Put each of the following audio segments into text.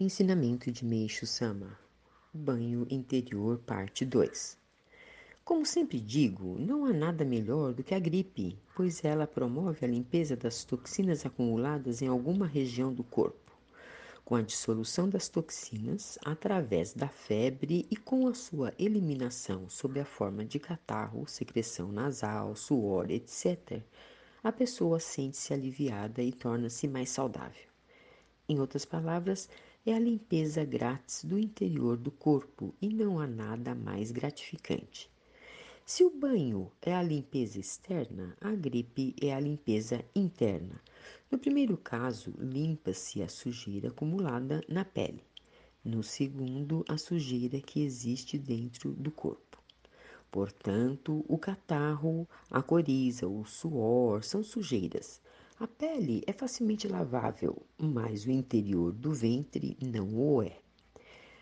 Ensinamento de Meixo Sama Banho Interior Parte 2 Como sempre digo, não há nada melhor do que a gripe, pois ela promove a limpeza das toxinas acumuladas em alguma região do corpo, com a dissolução das toxinas através da febre e com a sua eliminação sob a forma de catarro, secreção nasal, suor, etc. A pessoa sente-se aliviada e torna-se mais saudável. Em outras palavras, é a limpeza grátis do interior do corpo e não há nada mais gratificante. Se o banho é a limpeza externa, a gripe é a limpeza interna. No primeiro caso, limpa-se a sujeira acumulada na pele. No segundo, a sujeira que existe dentro do corpo. Portanto, o catarro, a coriza, o suor são sujeiras. A pele é facilmente lavável, mas o interior do ventre não o é.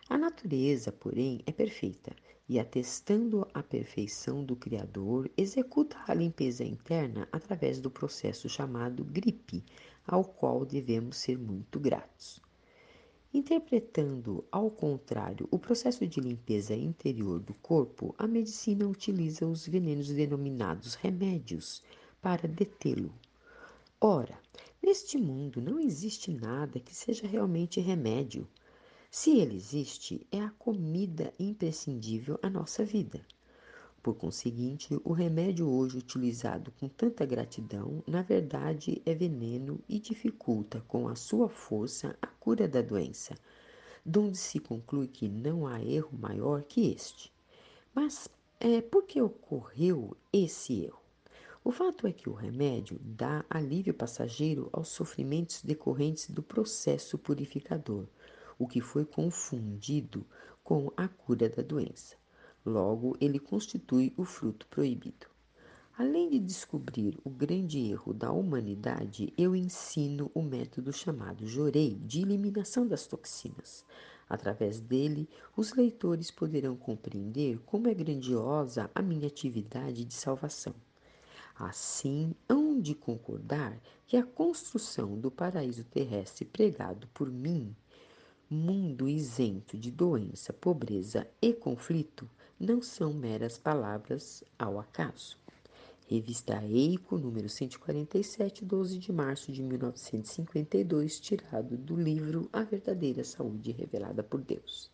A natureza, porém, é perfeita e, atestando a perfeição do Criador, executa a limpeza interna através do processo chamado gripe, ao qual devemos ser muito gratos. Interpretando, ao contrário, o processo de limpeza interior do corpo, a medicina utiliza os venenos denominados remédios para detê-lo. Ora, neste mundo não existe nada que seja realmente remédio. Se ele existe, é a comida imprescindível à nossa vida. Por conseguinte, o remédio hoje utilizado com tanta gratidão, na verdade, é veneno e dificulta com a sua força a cura da doença, donde se conclui que não há erro maior que este. Mas é, por que ocorreu esse erro? O fato é que o remédio dá alívio passageiro aos sofrimentos decorrentes do processo purificador, o que foi confundido com a cura da doença. Logo, ele constitui o fruto proibido. Além de descobrir o grande erro da humanidade, eu ensino o método chamado Jorei de eliminação das toxinas. Através dele, os leitores poderão compreender como é grandiosa a minha atividade de salvação. Assim, hão de concordar que a construção do paraíso terrestre pregado por mim, mundo isento de doença, pobreza e conflito, não são meras palavras ao acaso. Revista Eico, número 147, 12 de março de 1952, tirado do livro A Verdadeira Saúde Revelada por Deus.